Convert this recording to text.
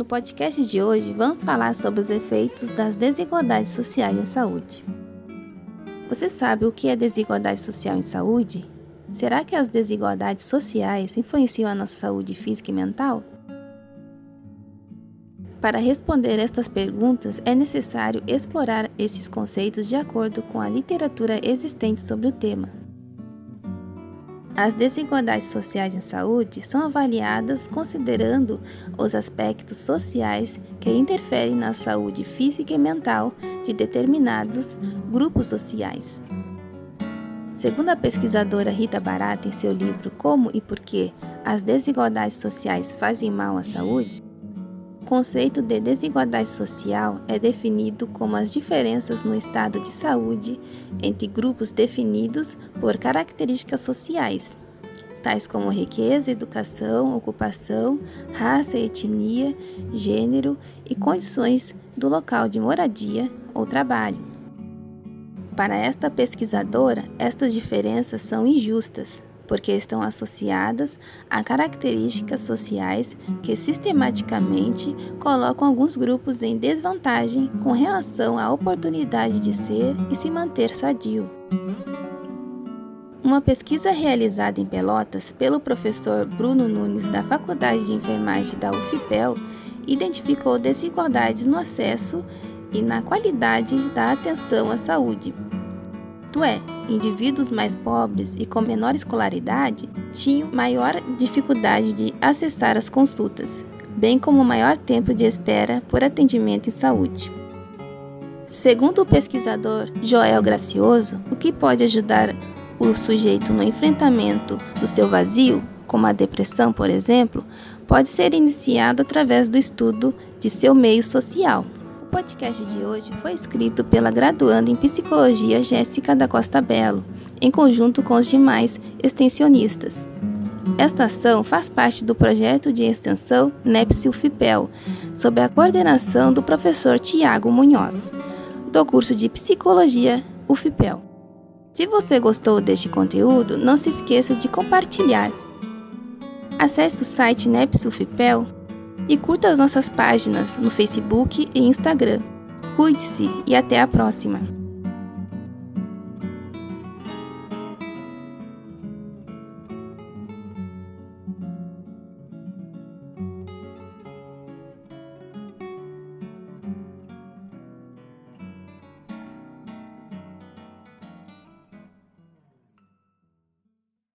No podcast de hoje, vamos falar sobre os efeitos das desigualdades sociais em saúde. Você sabe o que é desigualdade social em saúde? Será que as desigualdades sociais influenciam a nossa saúde física e mental? Para responder estas perguntas, é necessário explorar esses conceitos de acordo com a literatura existente sobre o tema. As desigualdades sociais em saúde são avaliadas considerando os aspectos sociais que interferem na saúde física e mental de determinados grupos sociais. Segundo a pesquisadora Rita Barata em seu livro Como e Por que as desigualdades sociais fazem mal à saúde, conceito de desigualdade social é definido como as diferenças no estado de saúde entre grupos definidos por características sociais, tais como riqueza, educação, ocupação, raça, etnia, gênero e condições do local de moradia ou trabalho. Para esta pesquisadora, estas diferenças são injustas, porque estão associadas a características sociais que sistematicamente colocam alguns grupos em desvantagem com relação à oportunidade de ser e se manter sadio. Uma pesquisa realizada em Pelotas pelo professor Bruno Nunes da Faculdade de Enfermagem da UFPEL identificou desigualdades no acesso e na qualidade da atenção à saúde isto é, indivíduos mais pobres e com menor escolaridade tinham maior dificuldade de acessar as consultas, bem como maior tempo de espera por atendimento em saúde. Segundo o pesquisador Joel Gracioso, o que pode ajudar o sujeito no enfrentamento do seu vazio, como a depressão, por exemplo, pode ser iniciado através do estudo de seu meio social podcast de hoje foi escrito pela graduanda em psicologia Jéssica da Costa Belo, em conjunto com os demais extensionistas. Esta ação faz parte do projeto de extensão NEPSIL-FIPEL, sob a coordenação do professor Tiago Munhoz, do curso de Psicologia UFIPEL. Se você gostou deste conteúdo, não se esqueça de compartilhar. Acesse o site NEPSIL-FIPEL e curta as nossas páginas no Facebook e Instagram. Cuide-se e até a próxima!